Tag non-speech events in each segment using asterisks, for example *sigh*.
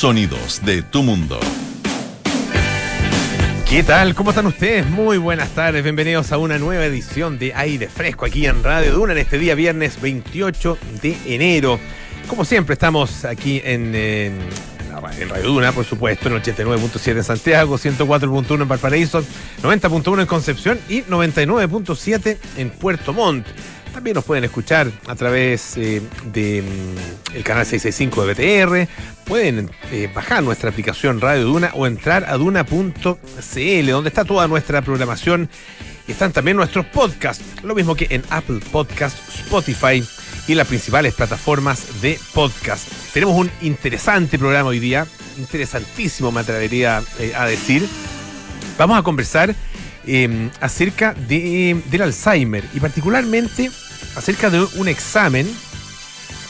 Sonidos de tu mundo. ¿Qué tal? ¿Cómo están ustedes? Muy buenas tardes. Bienvenidos a una nueva edición de Aire Fresco aquí en Radio Duna en este día viernes 28 de enero. Como siempre, estamos aquí en, en, Radio Duna, por supuesto, en 89.7 en Santiago, 104.1 en Valparaíso, 90.1 en Concepción y 99.7 en Puerto Montt. También nos pueden escuchar a través eh, del de, canal 665 de BTR. Pueden eh, bajar nuestra aplicación Radio Duna o entrar a duna.cl, donde está toda nuestra programación. Y están también nuestros podcasts, lo mismo que en Apple Podcasts, Spotify y las principales plataformas de podcast. Tenemos un interesante programa hoy día, interesantísimo me atrevería eh, a decir. Vamos a conversar eh, acerca de, del Alzheimer y particularmente acerca de un examen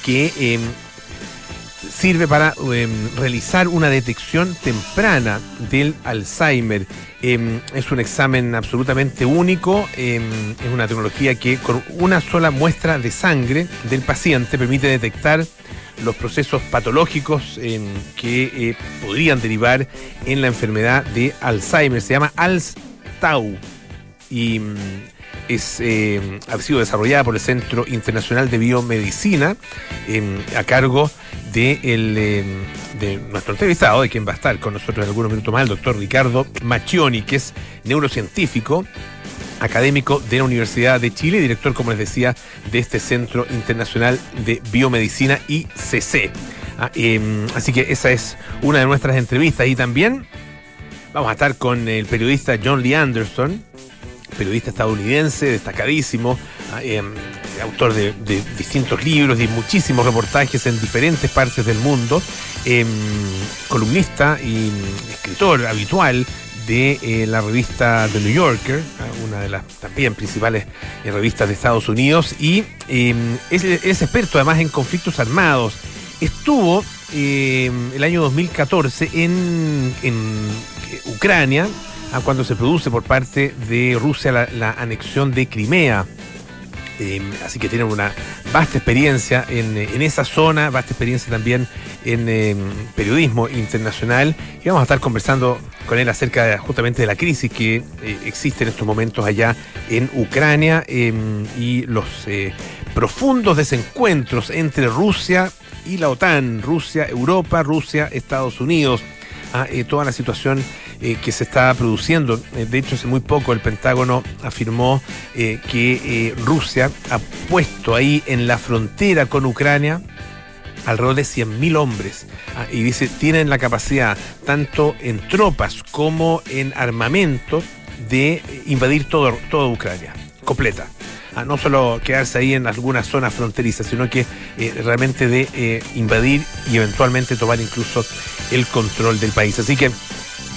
que eh, sirve para realizar una detección temprana del Alzheimer. es un examen absolutamente único, es una tecnología que con una sola muestra de sangre del paciente permite detectar los procesos patológicos que eh, podrían derivar en la enfermedad de Alzheimer. Se llama Y mm, es, eh, ha sido desarrollada por el Centro Internacional de Biomedicina a cargo de, el, de nuestro entrevistado, de quien va a estar con nosotros en algunos minutos más, el doctor Ricardo Macchioni, que es neurocientífico académico de la Universidad de Chile, director, como les decía, de este Centro Internacional de Biomedicina ICC. Ah, eh, así que esa es una de nuestras entrevistas y también vamos a estar con el periodista John Lee Anderson, periodista estadounidense destacadísimo, eh, autor de, distintos libros y muchísimos reportajes en diferentes partes del mundo, eh, columnista y escritor habitual de eh, la revista The New Yorker, una de las también principales revistas de Estados Unidos, y es, experto además en conflictos armados. Estuvo el año 2014 en, en Ucrania, cuando se produce por parte de Rusia la, anexión de Crimea. Eh, así que tienen una vasta experiencia en, esa zona, vasta experiencia también en eh, periodismo internacional. Y vamos a estar conversando con él acerca justamente de la crisis que eh, existe en estos momentos allá en Ucrania y los profundos desencuentros entre Rusia y la OTAN, Rusia, Europa, Rusia, Estados Unidos. Ah, toda la situación eh, que se está produciendo. Eh, de hecho, hace muy poco el Pentágono afirmó eh, que Rusia ha puesto ahí en la frontera con Ucrania alrededor de 100.000 hombres. Ah, y dice, tienen la capacidad, tanto en tropas como en armamento, de invadir todo, toda Ucrania, completa. No solo quedarse ahí en algunas zonas fronterizas, sino que eh, realmente de eh, invadir y eventualmente tomar incluso el control del país. Así que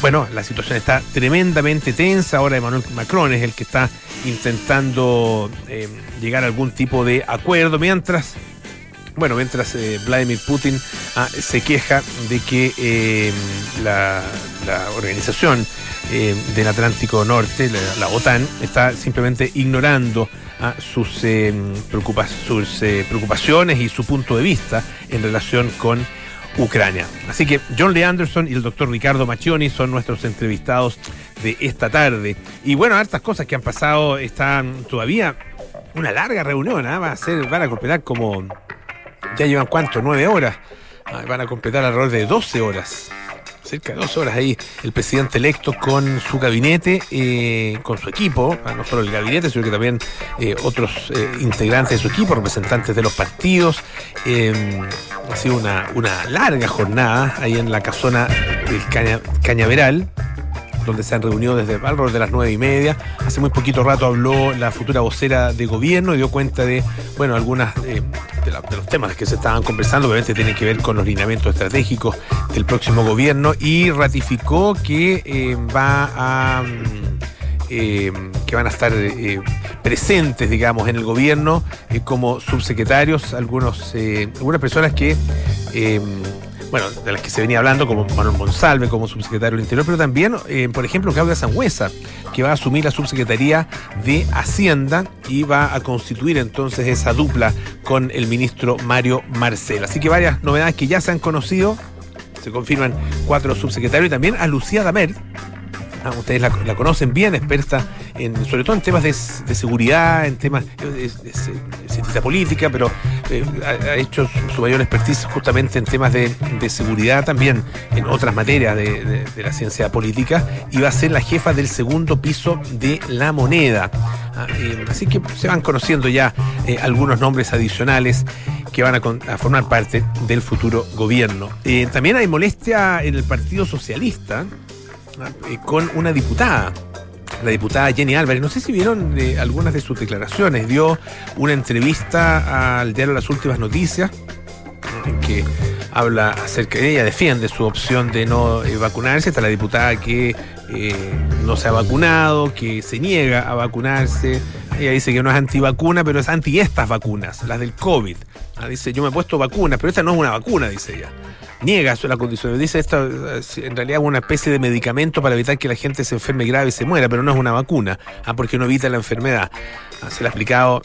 bueno, la situación está tremendamente tensa. Ahora Emmanuel Macron es el que está intentando eh, llegar a algún tipo de acuerdo, mientras, bueno, mientras Vladimir Putin ah, se queja de que la, organización del Atlántico Norte, la, OTAN, está simplemente ignorando ah, sus, preocupa sus preocupaciones y su punto de vista en relación con Ucrania. Así que John Lee Anderson y el doctor Ricardo Macchioni son nuestros entrevistados de esta tarde. Y bueno, hartas cosas que han pasado, están todavía una larga reunión, ¿eh? va a ser, van a completar como, ya llevan cuánto, nueve horas, van a completar alrededor de 12 horas cerca de dos horas ahí el presidente electo con su gabinete, eh, con su equipo, no solo el gabinete, sino que también eh, otros eh, integrantes de su equipo, representantes de los partidos. ha sido una, larga jornada ahí en la casona del Caña, Cañaveral donde se han reunido desde alrededor de las nueve y media. Hace muy poquito rato habló la futura vocera de gobierno y dio cuenta de, bueno, algunas eh, de, los temas que se estaban conversando, obviamente tienen que ver con los lineamientos estratégicos del próximo gobierno y ratificó que eh, va a... Eh, que van a estar presentes, digamos, en el gobierno como subsecretarios, algunos, algunas personas que bueno, de las que se venía hablando, como Manuel Monsalve, como subsecretario del Interior, pero también, eh, por ejemplo, Claudia Sangüesa, que va a asumir la subsecretaría de Hacienda y va a constituir entonces esa dupla con el ministro Mario Marcel. Así que varias novedades que ya se han conocido se confirman cuatro subsecretarios y también a Lucía Damer, Ah, ustedes la, conocen bien, experta en, sobre todo en temas de, seguridad, en temas de, de, política, pero eh, ha, hecho su, mayor expertise justamente en temas de, seguridad, también en otras materias de, la ciencia política, y va a ser la jefa del segundo piso de la moneda. Ah, eh, así que se van conociendo ya eh, algunos nombres adicionales que van a, formar parte del futuro gobierno. también hay molestia en el Partido Socialista eh, con una diputada la diputada Jenny Álvarez. No sé si vieron eh, algunas de sus declaraciones. Dio una entrevista al diario Las Últimas Noticias, en que habla acerca de ella, defiende su opción de no eh, vacunarse. Está la diputada que no se ha vacunado, que se niega a vacunarse. Ella dice que no es antivacuna, pero es anti estas vacunas, las del COVID. Ah, dice, yo me he puesto vacunas, pero esta no es una vacuna, dice ella niega la condición. Dice esto en realidad es una especie de medicamento para evitar que la gente se enferme grave y se muera, pero no es una vacuna, ah, porque no evita la enfermedad. Ah, se le ha explicado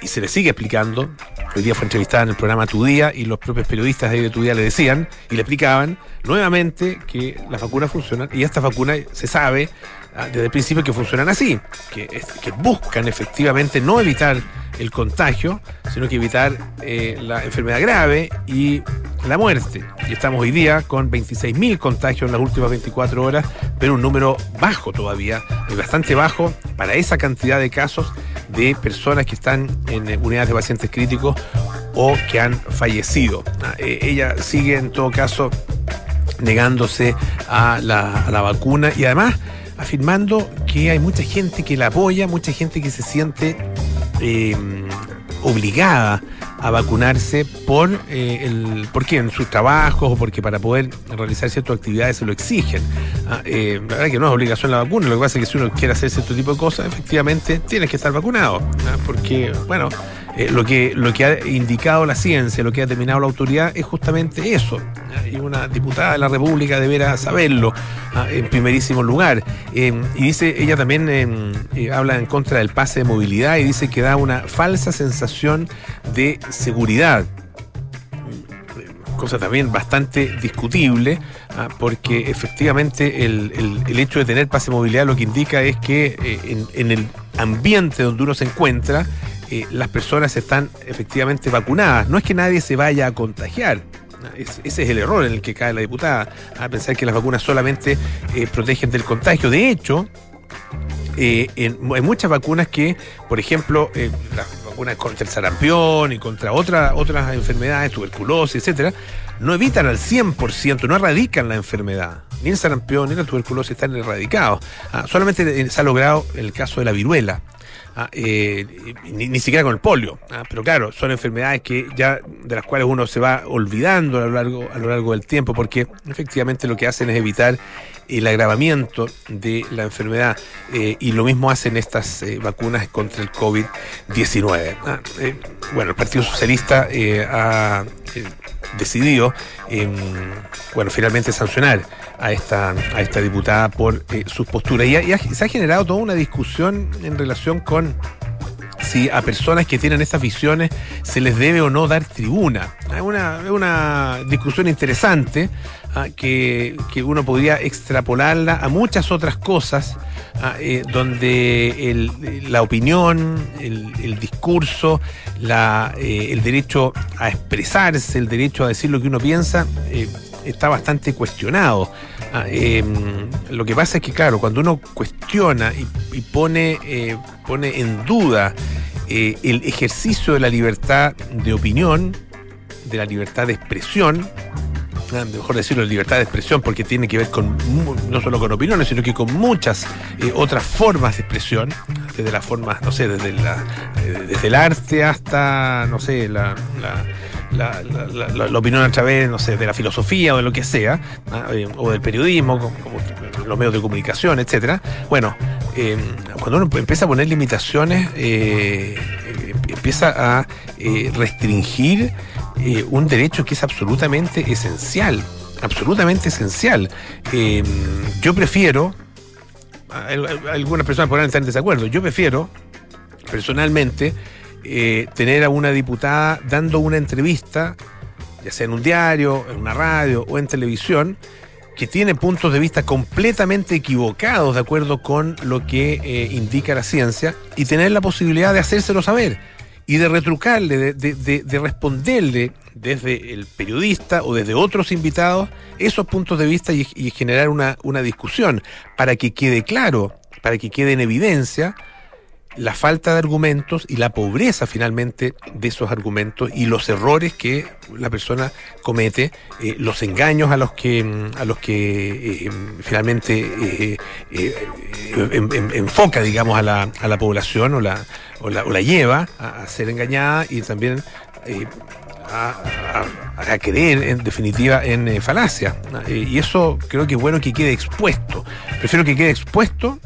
y se le sigue explicando. Hoy día fue entrevistada en el programa Tu Día y los propios periodistas de Tu Día le decían y le explicaban nuevamente que las vacunas funcionan y estas vacunas se sabe desde el principio que funcionan así, que, buscan efectivamente no evitar el contagio, sino que evitar eh, la enfermedad grave y la muerte. Y estamos hoy día con 26.000 contagios en las últimas 24 horas, pero un número bajo todavía, bastante bajo para esa cantidad de casos de personas que están en eh, unidades de pacientes críticos o que han fallecido. Ah, eh, ella sigue en todo caso negándose a la vacuna y además afirmando que hay mucha gente que la apoya, mucha gente que se siente eh, obligada a vacunarse por eh, el porque en sus trabajos o porque para poder realizar ciertas actividades se lo exigen. Ah, eh, la verdad que no es obligación la vacuna, lo que pasa es que si uno quiere hacer cierto tipo de cosas, efectivamente tienes que estar vacunado. Porque, bueno, eh, lo, que, lo que ha indicado la ciencia, lo que ha determinado la autoridad es justamente eso. Y una diputada de la República deberá saberlo ah, en primerísimo lugar. Em, y dice, ella también em, eh, habla en contra del pase de movilidad y dice que da una falsa sensación de seguridad cosa también bastante discutible, ah, porque efectivamente el, hecho de tener pase de movilidad lo que indica es que eh, en, el ambiente donde uno se encuentra, eh, las personas están efectivamente vacunadas. No es que nadie se vaya a contagiar. Ese es el error en el que cae la diputada, a pensar que las vacunas solamente eh, protegen del contagio. De hecho, eh, hay muchas vacunas que, por ejemplo, las vacunas contra el sarampión y contra otra, otras enfermedades, tuberculosis, etcétera, no evitan al 100%, no erradican la enfermedad. Ni el sarampión ni la tuberculosis están erradicados. Ah, solamente se ha logrado el caso de la viruela. Ah, eh, ni, siquiera con el polio. Ah, pero claro, son enfermedades que ya de las cuales uno se va olvidando a lo largo, a lo largo del tiempo, porque efectivamente lo que hacen es evitar el agravamiento de la enfermedad eh, y lo mismo hacen estas eh, vacunas contra el COVID-19. Ah, bueno, el Partido Socialista ha decidido, bueno, finalmente sancionar a esta, a esta diputada por eh, sus posturas. Y, se ha generado toda una discusión en relación con si a personas que tienen estas visiones se les debe o no dar tribuna. Es una, una discusión interesante ah, que, uno podría extrapolarla a muchas otras cosas ah, eh, donde la opinión, el, discurso, la, eh, el derecho a expresarse, el derecho a decir lo que uno piensa, está bastante cuestionado. Ah, em, lo que pasa es que, claro, cuando uno cuestiona y, pone, eh, pone en duda eh, el ejercicio de la libertad de opinión, de la libertad de expresión, ah, mejor decirlo, libertad de expresión, porque tiene que ver con no solo con opiniones, sino que con muchas eh, otras formas de expresión, desde las formas, no sé, desde, la, desde el arte hasta, no sé, la, la, opinión a través, no sé, de la filosofía o de lo que sea, eh, o del periodismo, los medios de comunicación, etcétera. Bueno, eh, cuando uno empieza a poner limitaciones, eh, empieza a restringir un derecho que es absolutamente esencial, absolutamente esencial. yo prefiero, algunas personas podrán estar en desacuerdo, yo prefiero personalmente eh, tener a una diputada dando una entrevista ya sea en un diario, en una radio o en televisión, que tiene puntos de vista completamente equivocados de acuerdo con lo que eh, indica la ciencia y tener la posibilidad de hacérselo saber y de retrucarle, de, responderle desde el periodista o desde otros invitados esos puntos de vista y, generar una, una discusión para que quede claro, para que quede en evidencia la falta de argumentos y la pobreza finalmente de esos argumentos y los errores que la persona comete, eh, los engaños a los que a los que eh, em, finalmente eh, em, em, enfoca, digamos, a la, a la población o la, o la, o la lleva a, ser engañada y también a, a, creer en definitiva en falacia. y eso creo que es bueno que quede expuesto. Prefiero que quede expuesto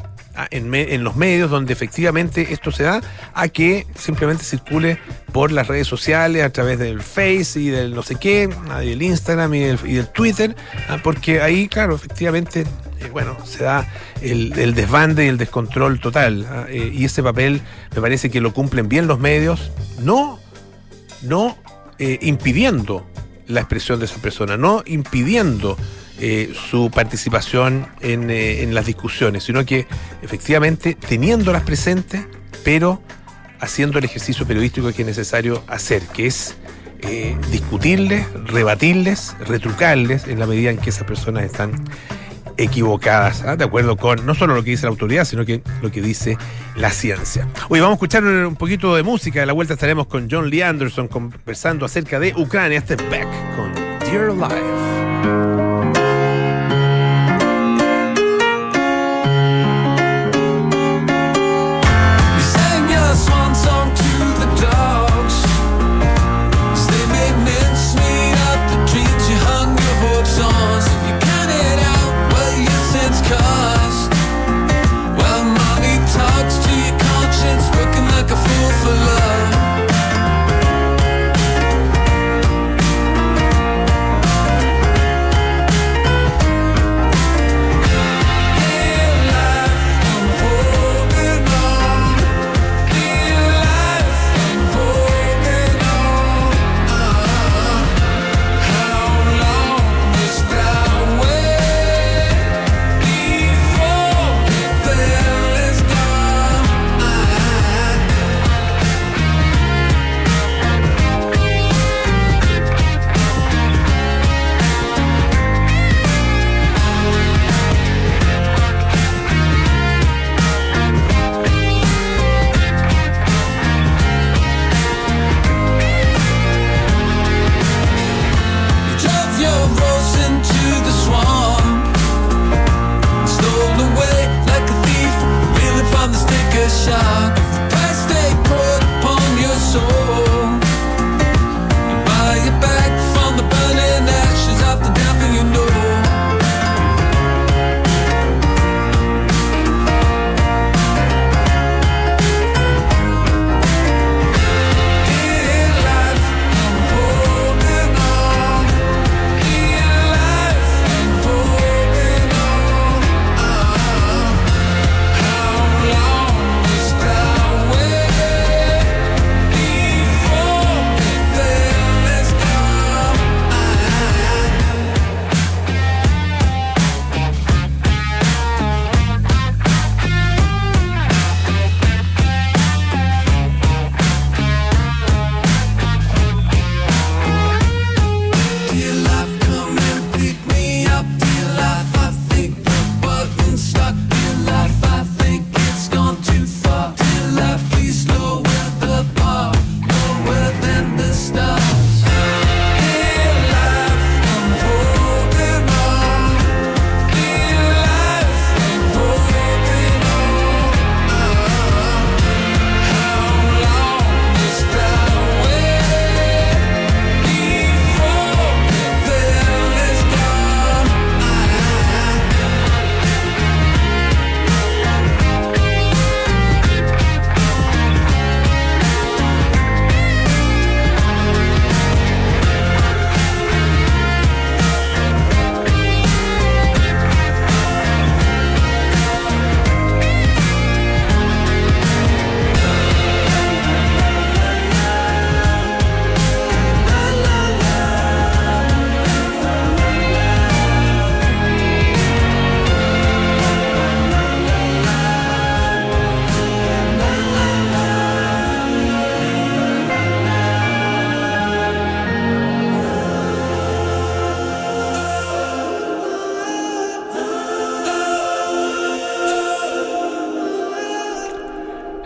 en, los medios donde efectivamente esto se da a que simplemente circule por las redes sociales a través del Face y del no sé qué, ah, del Instagram y del, Twitter, ah, porque ahí, claro, efectivamente, eh, bueno, se da el, desbande y el descontrol total. Ah, eh, y ese papel me parece que lo cumplen bien los medios, no, no eh, impidiendo la expresión de esa persona, no impidiendo eh, su participación eh, en, las discusiones, sino que efectivamente teniéndolas presentes, pero haciendo el ejercicio periodístico que es necesario hacer, que es eh, discutirles, rebatirles, retrucarles en la medida en que esas personas están equivocadas, ¿ah? de acuerdo con no solo lo que dice la autoridad, sino que lo que dice la ciencia. Hoy vamos a escuchar un poquito de música, de la vuelta estaremos con John Lee Anderson conversando acerca de Ucrania, este back con Dear Life.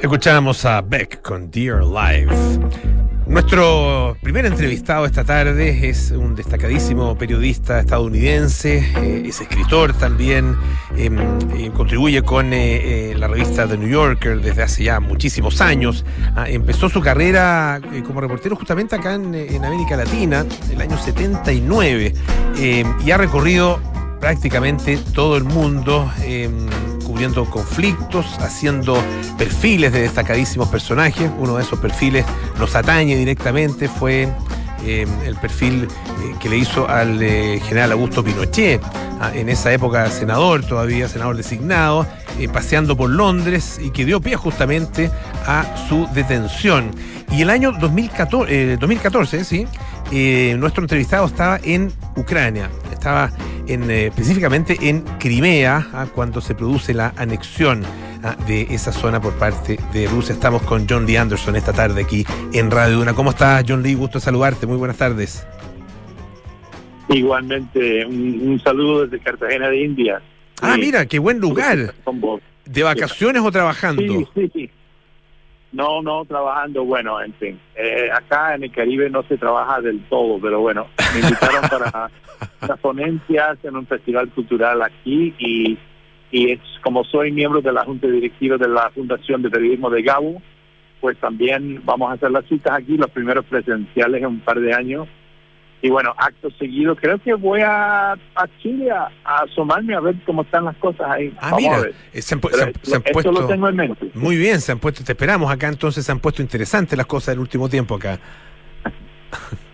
Escuchamos a Beck con Dear Life. Nuestro primer entrevistado esta tarde es un destacadísimo periodista estadounidense, eh, es escritor también, em, eh, contribuye con eh, la revista The New Yorker desde hace ya muchísimos años. Ah, empezó su carrera como reportero justamente acá en, en América Latina, el año 79, em, y ha recorrido prácticamente todo el mundo cubriendo conflictos, haciendo perfiles de destacadísimos personajes. Uno de esos perfiles nos atañe directamente, fue em, el perfil eh, que le hizo al eh, general Augusto Pinochet, ah, en esa época senador, todavía senador designado, eh, paseando por Londres y que dio pie justamente a su detención. Y el año 2014, 2014 sí, nuestro entrevistado estaba en Ucrania, estaba en, eh, específicamente en Crimea, ah, cuando se produce la anexión ah, de esa zona por parte de Rusia. Estamos con John Lee Anderson esta tarde aquí en Radio Una. ¿Cómo estás, John Lee? Gusto saludarte. Muy buenas tardes. Igualmente, un, saludo desde Cartagena de India. Ah, mira, qué buen lugar. ¿De vacaciones o trabajando? Sí, sí, sí. No, no, trabajando, bueno, en fin. Eh, acá en el Caribe no se trabaja del todo, pero bueno, me invitaron para *laughs* las ponencias en un festival cultural aquí y, y es como soy miembro de la Junta Directiva de la Fundación de Periodismo de Gabo, pues también vamos a hacer las citas aquí, los primeros presenciales en un par de años y bueno, acto seguido, creo que voy a, a Chile a, asomarme a ver cómo están las cosas ahí. Ah, mira, se han, puesto. lo tengo en mente. Muy bien, se han puesto, te esperamos acá, entonces se han puesto interesantes las cosas del último tiempo acá. *laughs*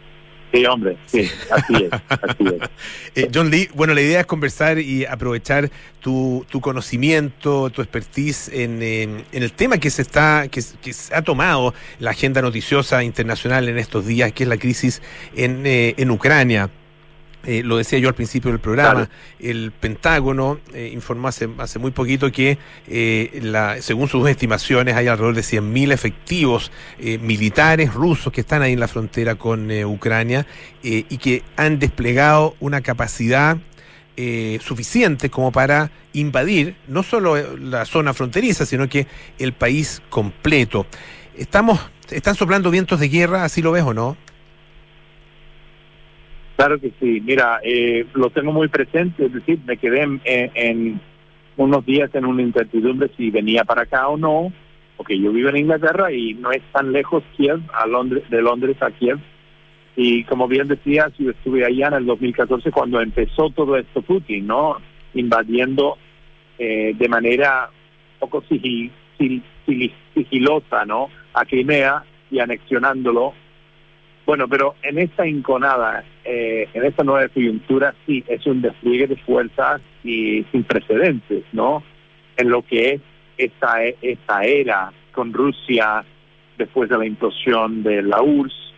Sí, hombre, sí, así es. Así es. *laughs* Eh, John Lee, bueno, la idea es conversar y aprovechar tu, tu conocimiento, tu expertise en, en, el tema que se está, que, que, se ha tomado la agenda noticiosa internacional en estos días, que es la crisis en, eh, en Ucrania. Eh, lo decía yo al principio del programa, el Pentágono eh, informó hace, hace, muy poquito que, eh, la, según sus estimaciones, hay alrededor de 100.000 efectivos militares rusos que están ahí en la frontera con Ucrania y que han desplegado una capacidad suficiente como para invadir no solo la zona fronteriza, sino que el país completo. Estamos, están soplando vientos de guerra, así lo ves o no? Claro que sí. Mira, eh, lo tengo muy presente, es decir, me quedé en, unos días en una incertidumbre si venía para acá o no, porque yo vivo en Inglaterra y no es tan lejos Kiev, a Londres, de Londres a Kiev. Y como bien decías, yo estuve allá en el 2014 cuando empezó todo esto Putin, ¿no? Invadiendo eh, de manera poco sigilosa, ¿no? A Crimea y anexionándolo bueno, pero en esta inconada, eh, en esta nueva coyuntura, sí, es un despliegue de fuerzas y sin precedentes, ¿no? En lo que es esta, esta era con Rusia después de la implosión de la URSS,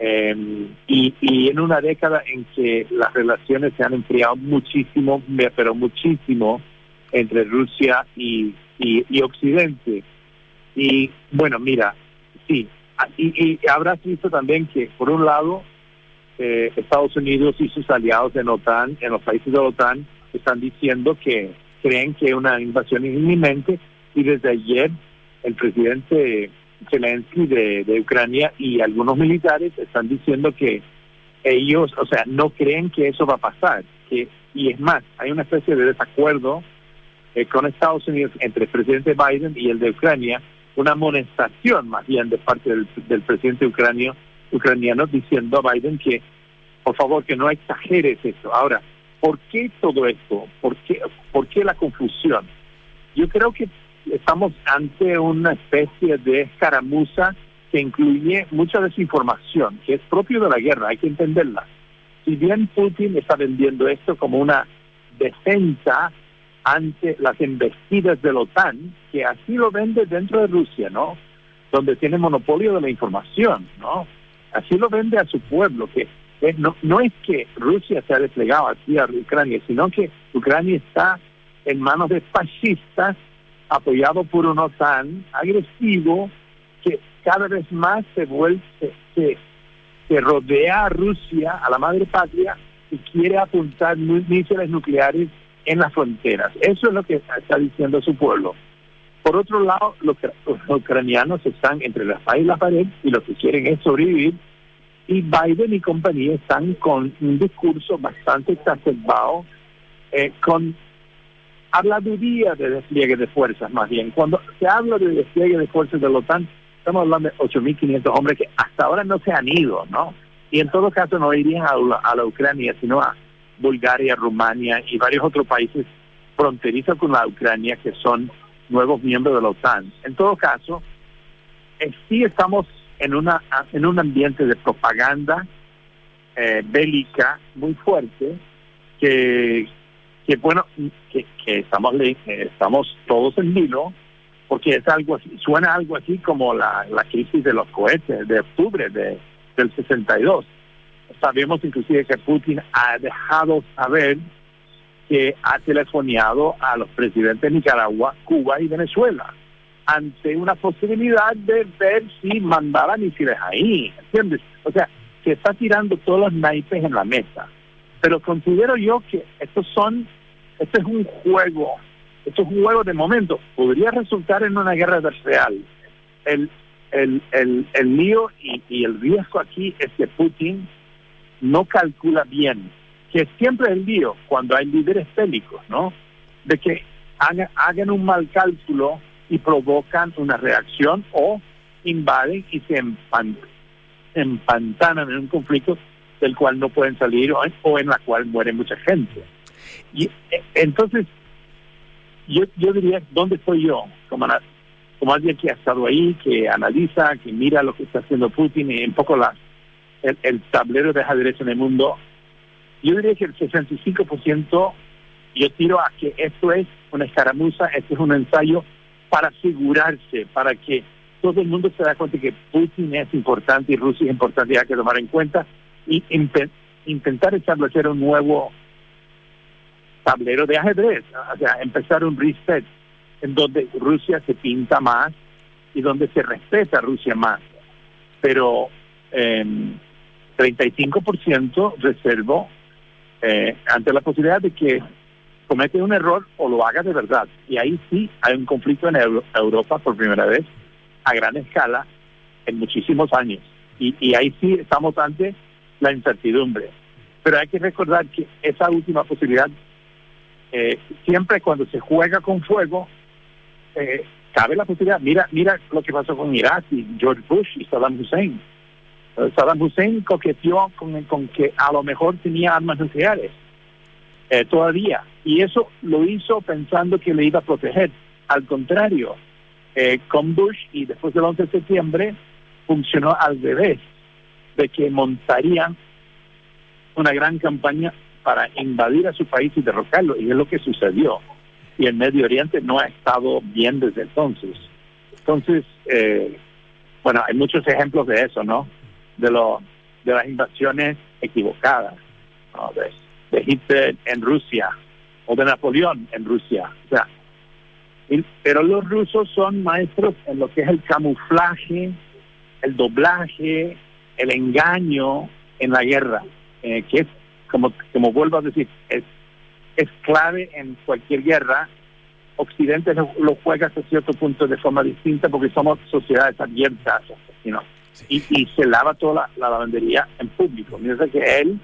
em, y, y en una década en que las relaciones se han enfriado muchísimo, pero muchísimo, entre Rusia y, y, y Occidente. Y bueno, mira, sí, Ah, y, habrás visto también que, por un lado, eh, Estados Unidos y sus aliados en OTAN, en los países de la OTAN, están diciendo que creen que una invasión es inminente y desde ayer el presidente Zelensky de, de Ucrania y algunos militares están diciendo que ellos, o sea, no creen que eso va a pasar. Que, y es más, hay una especie de desacuerdo eh, con Estados Unidos entre el presidente Biden y el de Ucrania una amonestación más bien de parte del, presidente ucranio, ucraniano diciendo a Biden que por favor que no exageres eso. Ahora, ¿por qué todo esto? ¿Por qué, ¿Por qué la confusión? Yo creo que estamos ante una especie de escaramuza que incluye mucha desinformación, que es propio de la guerra, hay que entenderla. Si bien Putin está vendiendo esto como una defensa ante las investidas de la OTAN, que así lo vende dentro de Rusia, ¿no? Donde tiene monopolio de la información, ¿no? Así lo vende a su pueblo, que no, no es que Rusia se ha desplegado aquí a Ucrania, sino que Ucrania está en manos de fascistas, apoyado por un OTAN agresivo, que cada vez más se vuelve, se, se rodea a Rusia, a la madre patria, y quiere apuntar misiles nucleares en las fronteras. Eso es lo que está diciendo su pueblo. Por otro lado, los, ucranianos están entre la espada y la pared y lo que quieren es sobrevivir. Y Biden y compañía están con un discurso bastante exacerbado, eh, con habladuría de despliegue de fuerzas más bien. Cuando se habla de despliegue de fuerzas de la OTAN, estamos hablando de 8.500 hombres que hasta ahora no se han ido, ¿no? Y en todo caso no irían a la, Ucrania, sino a Bulgaria, Rumania y varios otros países fronterizos con la Ucrania que son nuevos miembros de la OTAN. En todo caso, eh, sí estamos en una en un ambiente de propaganda eh, bélica muy fuerte que que bueno que, que estamos estamos todos en vilo porque es algo así, suena algo así como la, la crisis de los cohetes de octubre de, del 62 sabemos inclusive que Putin ha dejado saber que ha telefoneado a los presidentes de Nicaragua, Cuba y Venezuela ante una posibilidad de ver si mandaban misiles ahí, ¿entiendes? O sea, que está tirando todos los naipes en la mesa. Pero considero yo que estos son, este es un juego, esto es un juego de momento, podría resultar en una guerra real. El, el, el, el lío y, y el riesgo aquí es que Putin no calcula bien, que siempre es el lío cuando hay líderes bélicos, ¿no? De que hagan, un mal cálculo y provocan una reacción o invaden y se empantanan en un conflicto del cual no pueden salir o, en la cual muere mucha gente. Y eh, entonces, yo, yo diría, ¿dónde estoy yo? Como, como alguien que ha estado ahí, que analiza, que mira lo que está haciendo Putin y un poco la, el, tablero de ajedrez en el mundo, yo diría que el 65% yo tiro a que esto es una escaramuza, esto es un ensayo para asegurarse, para que todo el mundo se da cuenta que Putin es importante y Rusia es importante y hay que tomar en cuenta y intentar establecer un nuevo tablero de ajedrez, o sea, empezar un reset en donde Rusia se pinta más y donde se respeta Rusia más. Pero eh, 35% reservo eh, ante la posibilidad de que comete un error o lo haga de verdad. Y ahí sí hay un conflicto en Europa por primera vez a gran escala en muchísimos años. Y, y ahí sí estamos ante la incertidumbre. Pero hay que recordar que esa última posibilidad, eh, siempre cuando se juega con fuego, eh, cabe la posibilidad. Mira, mira lo que pasó con Irak y George Bush y Saddam Hussein. Eh, Saddam Hussein coqueteó con, con que a lo mejor tenía armas nucleares eh, todavía y eso lo hizo pensando que le iba a proteger. Al contrario, eh, con Bush y después del 11 de septiembre funcionó al revés, de que montarían una gran campaña para invadir a su país y derrocarlo, y es lo que sucedió. Y el Medio Oriente no ha estado bien desde entonces. Entonces, eh, bueno, hay muchos ejemplos de eso, ¿no? De, lo, de las invasiones equivocadas, de, Hitler en Rusia o de Napoleón en Rusia. Pero los rusos son maestros en lo que es el camuflaje, el doblaje, el engaño en la guerra, eh, que es, como, como vuelvo a decir, es, es clave en cualquier guerra. Occidente lo, juega hasta cierto punto de forma distinta porque somos sociedades abiertas, ¿no? Y, se lava toda la, lavandería en público. Mientras que él,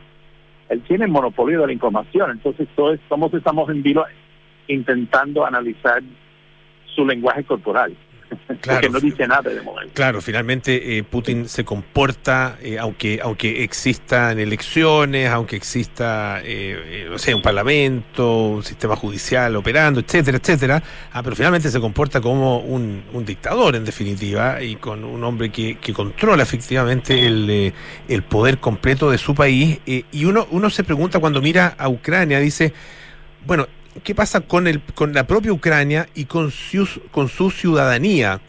él tiene el monopolio de la información, entonces todos estamos en vilo intentando analizar su lenguaje corporal. *laughs* Claro, no dice nada de momento. Claro, finalmente eh, Putin se comporta, eh, aunque aunque existan elecciones, aunque exista, eh, no sé, un parlamento, un sistema judicial operando, etcétera, etcétera, ah, pero finalmente se comporta como un, un, dictador, en definitiva, y con un hombre que, que controla efectivamente el, el poder completo de su país. y uno, uno se pregunta cuando mira a Ucrania, dice, bueno, ¿qué pasa con, el, con la propia Ucrania y con su, con su ciudadanía,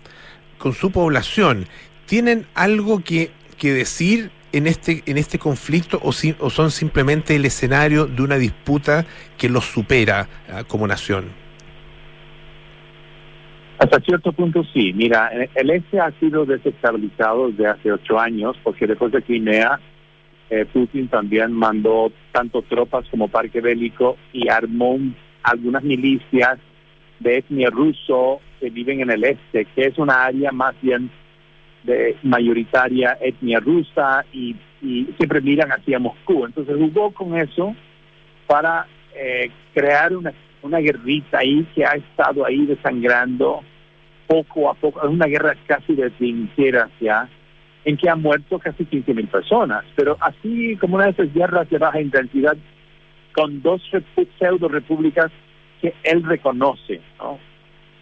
con su población? ¿Tienen algo que, que decir en este, en este conflicto o, o, son simplemente el escenario de una disputa que los supera ah, como nación? Hasta cierto punto sí. Mira, el este ha sido desestabilizado desde hace ocho años porque después de Crimea eh, Putin también mandó tanto tropas como parque bélico y armó un algunas milicias de etnia ruso que viven en el este, que es una área más bien de mayoritaria etnia rusa y, siempre miran hacia Moscú. Entonces jugó con eso para eh, crear una, una guerrita ahí que ha estado ahí desangrando poco a poco. Es una guerra casi de trincheras ya, en que han muerto casi 15 mil personas. Pero así como una de esas guerras de baja intensidad, con dos pseudo repúblicas que él reconoce, ¿no?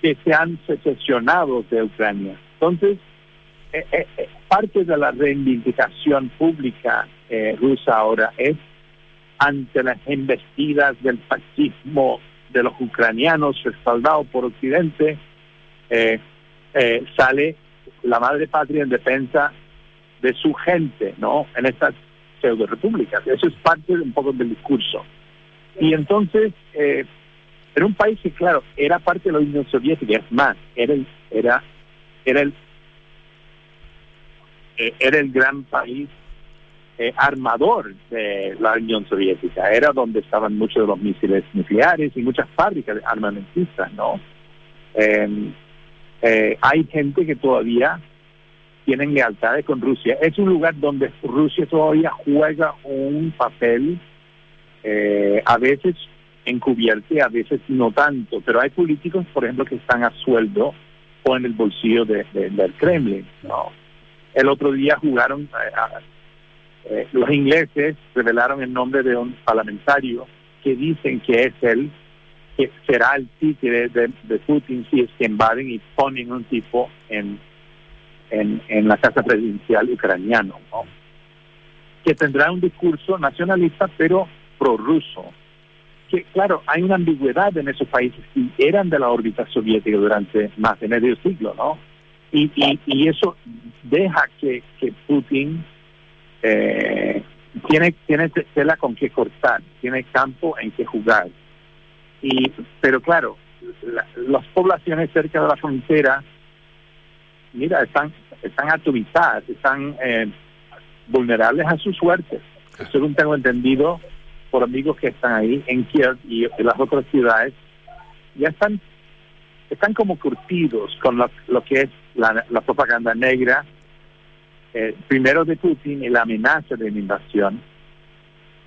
que se han secesionado de Ucrania. Entonces, eh, eh, eh, parte de la reivindicación pública rusa ahora es ante las embestidas del fascismo de los ucranianos respaldado por Occidente, sale la madre patria en defensa de su gente, ¿no? En estas pseudo repúblicas. Eso es parte un poco del discurso. Y entonces, era un país que, claro, era parte de la Unión Soviética, es más, era el, era, era el eh, era el gran país eh, armador de la Unión Soviética, era donde estaban muchos de los misiles nucleares y muchas fábricas armamentistas, ¿no? Em, eh, hay gente que todavía tienen lealtades con Rusia. Es un lugar donde Rusia todavía juega un papel a veces encubierto y a veces no tanto, pero hay políticos, por ejemplo, que están a sueldo o en el bolsillo de, del Kremlin, ¿no? El otro día jugaron, eh, eh, los ingleses revelaron el nombre de un parlamentario que dicen que es él, que será el títere de, Putin si es que invaden y ponen un tipo en, en, en la casa presidencial ucraniano, que tendrá un discurso nacionalista pero prorruso. Que claro, hay una ambigüedad en esos países y eran de la órbita soviética durante más de medio siglo, ¿no? Y, y, eso deja que, que Putin eh, tiene, tiene tela con que cortar, tiene campo en que jugar. Y, pero claro, las poblaciones cerca de la frontera, mira, están, están atomizadas, están eh, vulnerables a su suerte. Según tengo entendido por amigos que están ahí en Kiev y en las otras ciudades, ya están están como curtidos con lo, que es la, propaganda negra, eh, primero de Putin y la amenaza de la invasión,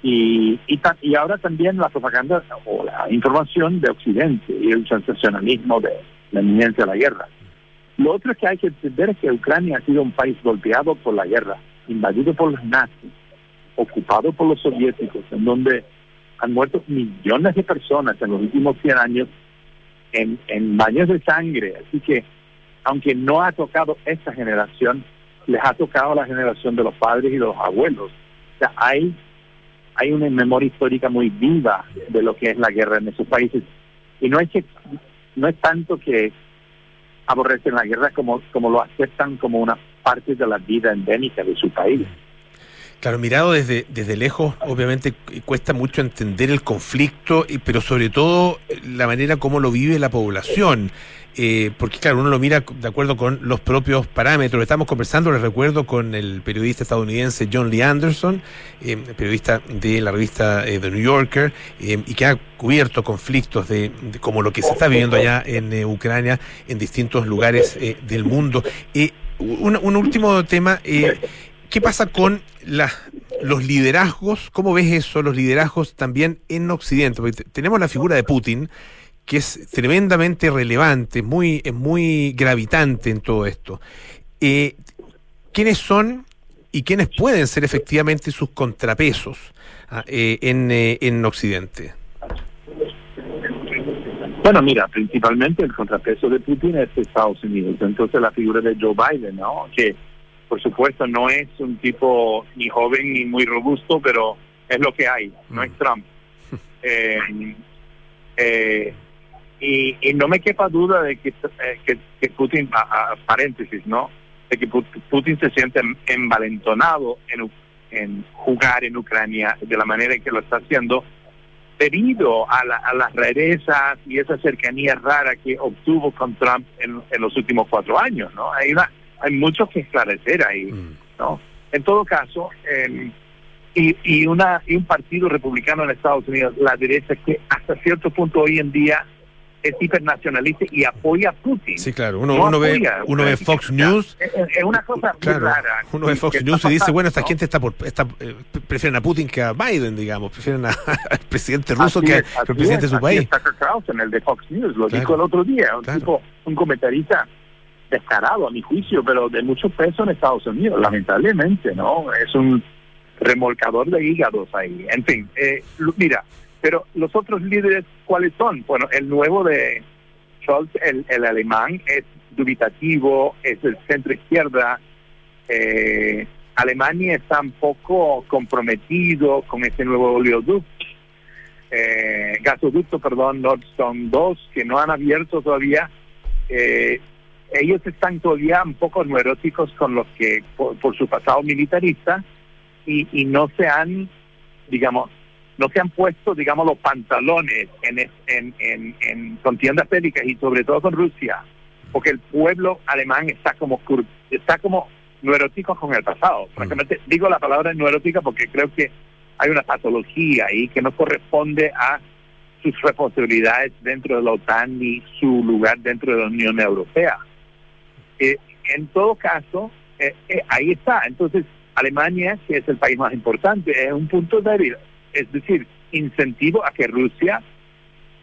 y, y, ahora también la propaganda o la información de Occidente y el sensacionalismo de la inminencia de la guerra. Lo otro que hay que entender es que Ucrania ha sido un país golpeado por la guerra, invadido por los nazis, ocupado por los soviéticos, en donde han muerto millones de personas en los últimos 100 años en, baños de sangre. Así que, aunque no ha tocado esta generación, les ha tocado la generación de los padres y de los abuelos. O sea, hay, hay una memoria histórica muy viva de lo que es la guerra en esos países. Y no es que no es tanto que aborrecen la guerra como, como lo aceptan como una parte de la vida endémica de su país. Claro, mirado desde, desde lejos, obviamente cuesta mucho entender el conflicto, pero sobre todo eh, la manera como lo vive la población. Eh, porque claro, uno lo mira de acuerdo con los propios parámetros. Estamos conversando, les recuerdo, con el periodista estadounidense John Lee Anderson, eh, periodista de la revista The New Yorker, y que ha cubierto conflictos de, como lo que se está viviendo allá en Ucrania en distintos lugares del mundo. Un, un, último tema. ¿Qué pasa con los liderazgos? ¿Cómo ves eso, los liderazgos también en Occidente? Porque tenemos la figura de Putin, que es tremendamente relevante, muy, muy gravitante en todo esto. Eh, ¿Quiénes son y quiénes pueden ser efectivamente sus contrapesos ah, eh, en, eh, en Occidente? Bueno, mira, principalmente el contrapeso de Putin es Estados Unidos. Entonces la figura de Joe Biden, ¿no? Que por supuesto, no es un tipo ni joven ni muy robusto, pero es lo que hay, no es mm. Trump. *laughs* Eh, eh, y, no me quepa duda de que, eh, que, Putin, a, paréntesis, ¿no? De que Putin se siente envalentonado en, en jugar en Ucrania de la manera en que lo está haciendo, debido a, las rarezas y esa cercanía rara que obtuvo con Trump en, en los últimos cuatro años, ¿no? Hay una hay mucho que esclarecer ahí, mm. ¿no? En todo caso, y, y, una, y un partido republicano en Estados Unidos, la derecha, que hasta cierto punto hoy en día es hipernacionalista y apoya a Putin. Sí, claro. Uno, uno ve, uno ve Fox News. Es, una cosa muy rara. Uno ve Fox News y dice, bueno, esta gente está por, está, eh, prefieren a Putin que a Biden, digamos, prefieren *laughs* al presidente ruso que al presidente de su país. Tucker Carlson, el de Fox News, lo dijo el otro día, un tipo, un comentarista descarado a mi juicio, pero de mucho peso en Estados Unidos, lamentablemente, ¿no? Es un remolcador de hígados ahí. En fin, eh, mira, pero los otros líderes, ¿cuáles son? Bueno, el nuevo de Scholz, el, el alemán, es dubitativo, es el centro izquierda. Eh, Alemania está un poco comprometido con este nuevo oleoducto, eh, gasoducto, perdón, Nord Stream 2, que no han abierto todavía. Eh, ellos están todavía un poco neuróticos con los que, por, su pasado militarista, y, y no se han, digamos, no se han puesto, digamos, los pantalones en, en, en, en contiendas bélicas y sobre todo con Rusia, porque el pueblo alemán está como está como neurótico con el pasado. Mm. Francamente, digo la palabra neurótica porque creo que hay una patología ahí que no corresponde a sus responsabilidades dentro de la OTAN ni su lugar dentro de la Unión Europea. Eh, en todo caso, eh, eh, ahí está. Entonces, Alemania, que es el país más importante, es un punto débil es decir, incentivo a que Rusia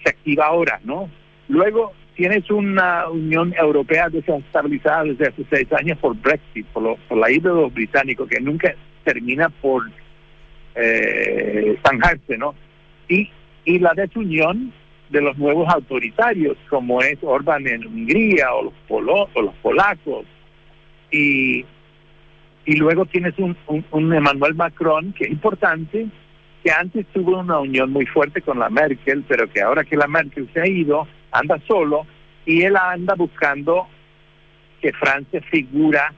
se activa ahora, ¿no? Luego tienes una Unión Europea desestabilizada desde hace seis años por Brexit, por, la ida de los británicos, que nunca termina por eh, zanjarse, ¿no? Y, y la desunión de los nuevos autoritarios, como es Orban en Hungría o los, polo, o los polacos. Y, y luego tienes un, un, Emmanuel Macron, que es importante, que antes tuvo una unión muy fuerte con la Merkel, pero que ahora que la Merkel se ha ido, anda solo y él anda buscando que Francia figura,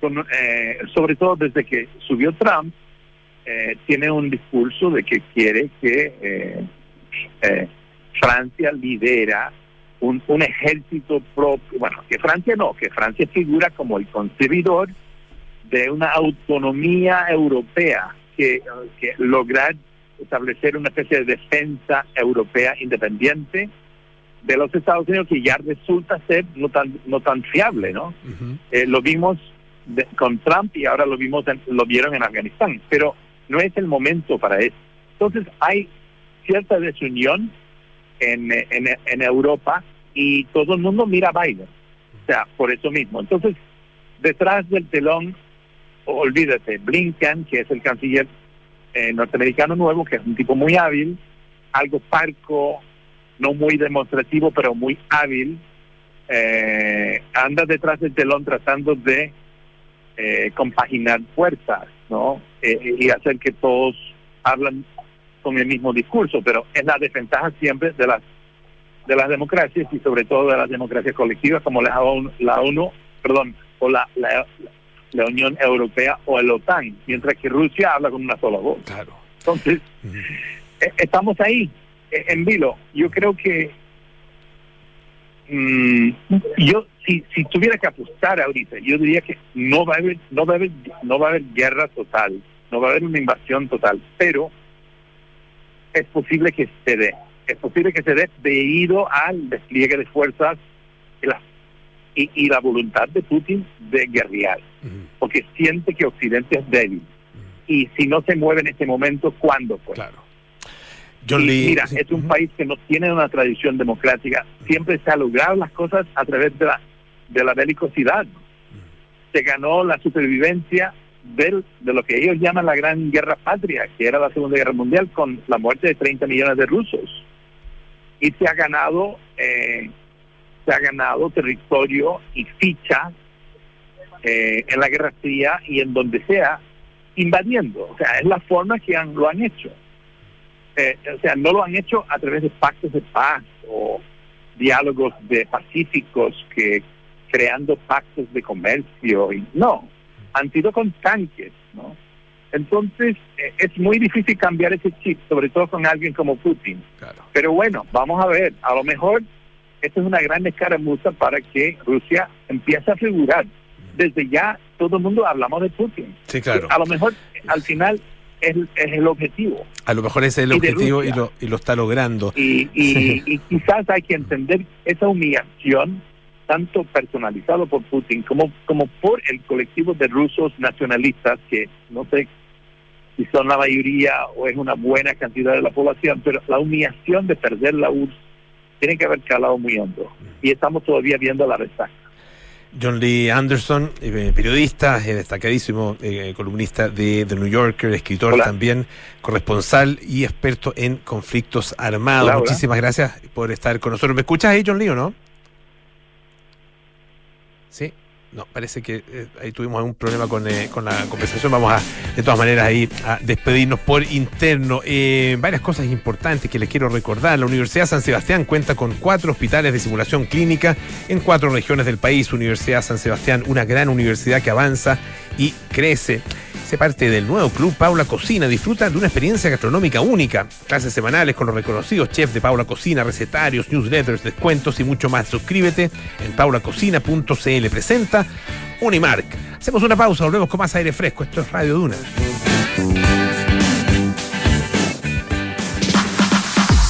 con, eh, sobre todo desde que subió Trump, eh, tiene un discurso de que quiere que eh, Francia lidera un, un ejército propio, bueno, que Francia no, que Francia figura como el concebidor de una autonomía europea que, lograr establecer una especie de defensa europea independiente de los Estados Unidos que ya resulta ser no tan no tan fiable, ¿no? Eh, lo vimos con Trump y ahora lo vimos lo vieron en Afganistán, pero no es el momento para eso. Entonces hay cierta desunión en, en, en Europa y todo el mundo mira a Biden. O sea, por eso mismo. Entonces, detrás del telón olvídate, Blinken, que es el canciller eh, norteamericano nuevo, que es un tipo muy hábil, algo parco, no muy demostrativo, pero muy hábil, eh, anda detrás del telón tratando de eh, compaginar fuerzas, ¿no? y hacer que todos hablan con el mismo discurso, pero es la desventaja siempre de las de las democracias y sobre todo de las democracias colectivas como la ONU, la ONU perdón, o la, la, la Unión Europea o el OTAN, mientras que Rusia habla con una sola voz. Claro. Entonces, eh, estamos ahí, eh, en vilo. Yo creo que mm, yo si, si tuviera que apostar ahorita, yo diría que no va a haber no va a haber no va a haber guerra total, no va a haber una invasión total, pero es posible que se dé, es posible que se dé debido al despliegue de fuerzas y las y, la voluntad de Putin de guerrear, porque siente que Occidente es débil. Y si no se mueve en este momento, ¿cuándo? Pues? Claro. mira, es un país que no tiene una tradición democrática. Siempre se ha logrado las cosas a través de la, de la belicosidad. Se ganó la supervivencia del, de lo que ellos llaman la Gran Guerra Patria, que era la Segunda Guerra Mundial, con la muerte de 30 millones de rusos. Y se ha ganado eh, se ha ganado territorio y ficha eh, en la Guerra Fría y en donde sea, invadiendo. O sea, es la forma que han, lo han hecho. Eh, o sea, no lo han hecho a través de pactos de paz o diálogos de pacíficos que creando pactos de comercio y no, han sido con tanques, ¿no? Entonces eh, es muy difícil cambiar ese chip, sobre todo con alguien como Putin. Pero bueno, vamos a ver, a lo mejor esta es una gran escaramuza para que Rusia empiece a figurar. Desde ya todo el mundo hablamos de Putin. Sí, claro. A lo mejor al final es, el objetivo. A lo mejor ese es el objetivo y lo, y lo está logrando. Y, y, quizás hay que entender esa humillación, tanto personalizado por Putin como, como por el colectivo de rusos nacionalistas, que no sé si son la mayoría o es una buena cantidad de la población, pero la humillación de perder la URSS tiene que haber calado muy hondo. Y estamos todavía viendo la resaca. John Lee Anderson, eh, periodista, eh, destacadísimo eh, columnista de The New Yorker, escritor también, corresponsal y experto en conflictos armados. Muchísimas gracias por estar con nosotros. ¿Me escuchas ahí, John Lee, o no? Sí. No, parece que eh, ahí tuvimos un problema con, eh, con, la conversación. Vamos a, de todas maneras, ahí a despedirnos por interno. Eh, varias cosas importantes que les quiero recordar. La Universidad San Sebastián cuenta con cuatro hospitales de simulación clínica en cuatro regiones del país. Universidad San Sebastián, una gran universidad que avanza y crece. Se parte del nuevo club Paula Cocina. Disfruta de una experiencia gastronómica única. Clases semanales con los reconocidos chefs de Paula Cocina, recetarios, newsletters, descuentos y mucho más. Suscríbete en paulacocina.cl. Presenta Unimark. Hacemos una pausa, volvemos con más aire fresco. Esto es Radio Duna.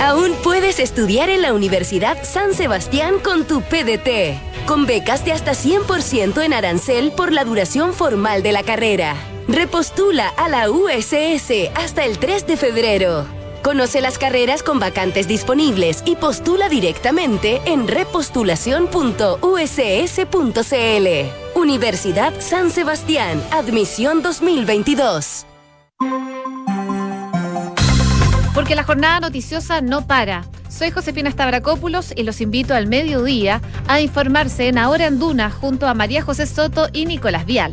Aún puedes estudiar en la Universidad San Sebastián con tu PDT, con becas de hasta 100% en arancel por la duración formal de la carrera. Repostula a la USS hasta el 3 de febrero. Conoce las carreras con vacantes disponibles y postula directamente en repostulación.uss.cl. Universidad San Sebastián, admisión 2022. Porque la jornada noticiosa no para. Soy Josefina Stavrakopoulos y los invito al mediodía a informarse en Ahora en Duna junto a María José Soto y Nicolás Vial.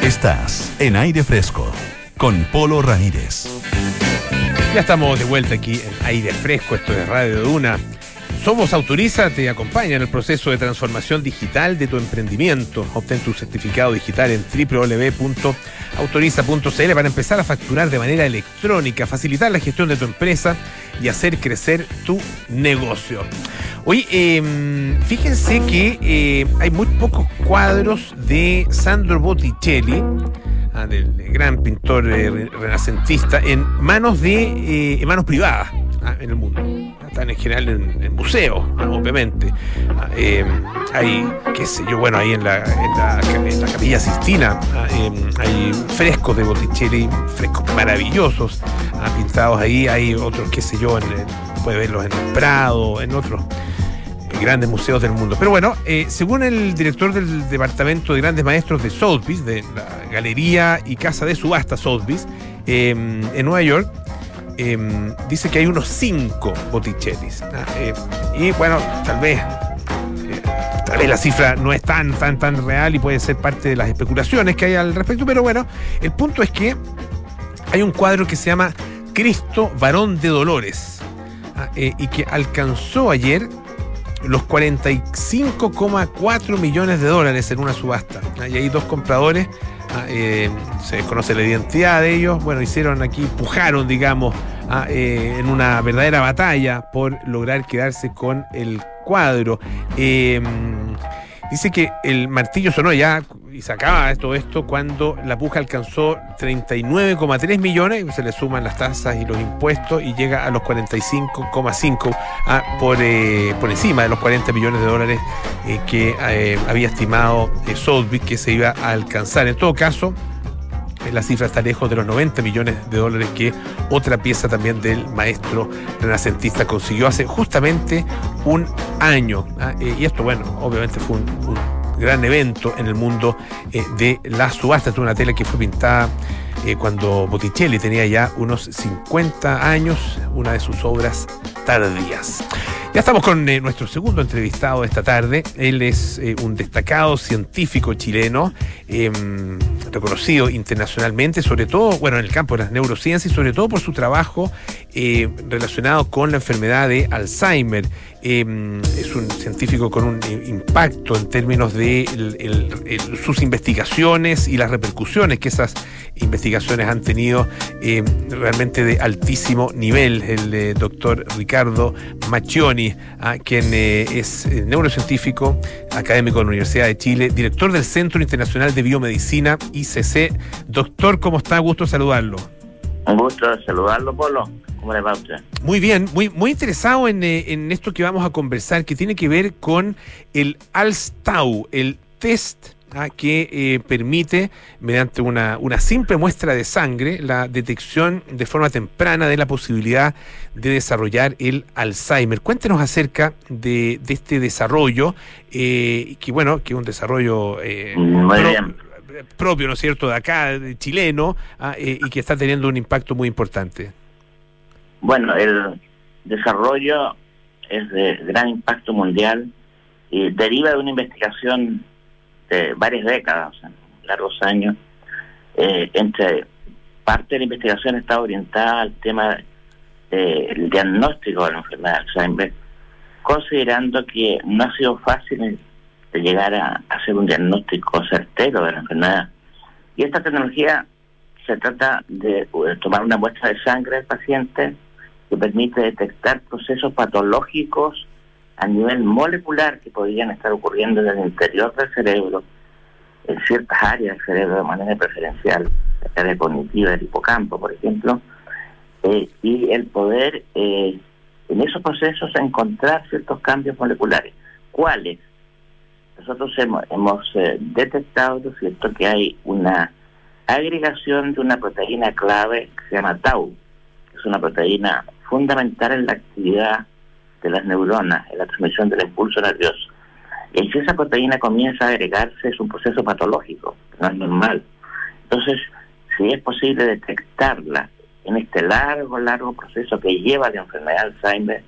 Estás en aire fresco con Polo Ramírez. Ya estamos de vuelta aquí en aire fresco, esto es Radio Duna. Somos Autoriza te acompaña en el proceso de transformación digital de tu emprendimiento. Obtén tu certificado digital en www.autoriza.cl para empezar a facturar de manera electrónica, facilitar la gestión de tu empresa y hacer crecer tu negocio. Oye, em, fíjense que eh, hay muy pocos cuadros de Sandro Botticelli, ah, del, gran pintor eh, renacentista, en manos de eh, manos privadas ah, en el mundo están en general en, museos, obviamente. Ah, em, hay, qué sé yo, bueno, ahí en la, en la, Capilla Sistina em, hay frescos de Botticelli, frescos maravillosos, pintados ahí. Hay otros, qué sé yo, en, puede verlos en el Prado, en otros eh, grandes museos del mundo. Pero bueno, eh, según el director del Departamento de Grandes Maestros de Sotheby's, de la Galería y Casa de Subasta Sotheby's, em, en Nueva York, Em, dice que hay unos cinco Botticellis. Eh, y bueno, tal vez, eh, tal vez la cifra no es tan, tan, tan real y puede ser parte de las especulaciones que hay al respecto, pero bueno, el punto es que hay un cuadro que se llama Cristo Varón de Dolores ah, eh, y que alcanzó ayer los 45,4 millones de dólares en una subasta. Ah, y hay dos compradores Ah, eh, se desconoce la identidad de ellos. Bueno, hicieron aquí, pujaron, digamos, ah, eh, en una verdadera batalla por lograr quedarse con el cuadro. Em, dice que el martillo sonó ya y se acaba todo esto cuando la puja alcanzó 39,3 millones, se le suman las tasas y los impuestos y llega a los 45,5 ah, por, eh, por encima de los 40 millones de dólares eh, que eh, había estimado eh, Sotheby's que se iba a alcanzar. En todo caso, la cifra está lejos de los 90 millones de dólares que otra pieza también del maestro renacentista consiguió hace justamente un año. ¿ah? Y esto, bueno, obviamente fue un gran evento en el mundo eh, de las subastas. Una tela que fue pintada eh, cuando Botticelli tenía ya unos 50 años, una de sus obras tardías. Ya estamos con eh, nuestro segundo entrevistado esta tarde. Él es eh, un destacado científico chileno, eh, reconocido internacionalmente, sobre todo, bueno, en el campo de las neurociencias y sobre todo por su trabajo relacionado con la enfermedad de Alzheimer. Eh, es un científico con un impacto en términos de sus investigaciones y las repercusiones que esas investigaciones han tenido eh, realmente de altísimo nivel. El eh, doctor Ricardo Macchioni, ah, quien eh, es eh, neurocientífico, académico de la Universidad de Chile, director del Centro Internacional de Biomedicina, ICC. Doctor, ¿cómo está? Gusto saludarlo. Un gusto saludarlo, Polo. ¿Cómo le va a usted? Muy bien, muy, muy interesado en, eh, en esto que vamos a conversar, que tiene que ver con el ALSTAU, el test ah, que eh, permite, mediante una, una simple muestra de sangre, la detección de forma temprana de la posibilidad de desarrollar el Alzheimer. Cuéntenos acerca de, de este desarrollo, eh, que bueno, que es un desarrollo eh, Muy pro- bien. Propio, ¿no es cierto?, de acá, de chileno, ah, eh, y que está teniendo un impacto muy importante. Bueno, el desarrollo es de gran impacto mundial y deriva de una investigación de varias décadas, largos años. Eh, entre parte de la investigación está orientada al tema del diagnóstico de la enfermedad de Alzheimer, considerando que no ha sido fácil de llegar a hacer un diagnóstico certero de la enfermedad. Y esta tecnología se trata de eh, tomar una muestra de sangre del paciente que permite detectar procesos patológicos a nivel molecular que podrían estar ocurriendo en el interior del cerebro, en ciertas áreas del cerebro de manera preferencial, la área cognitiva del hipocampo, por ejemplo, eh, y el poder eh, en esos procesos encontrar ciertos cambios moleculares. ¿Cuáles? Nosotros hemos, hemos eh, detectado, ¿no cierto?, que hay una agregación de una proteína clave que se llama tau, que es una proteína fundamental en la actividad de las neuronas, en la transmisión del impulso nervioso. Y si esa proteína comienza a agregarse, es un proceso patológico, no es normal. Entonces, si es posible detectarla en este largo, largo proceso que lleva la enfermedad de Alzheimer,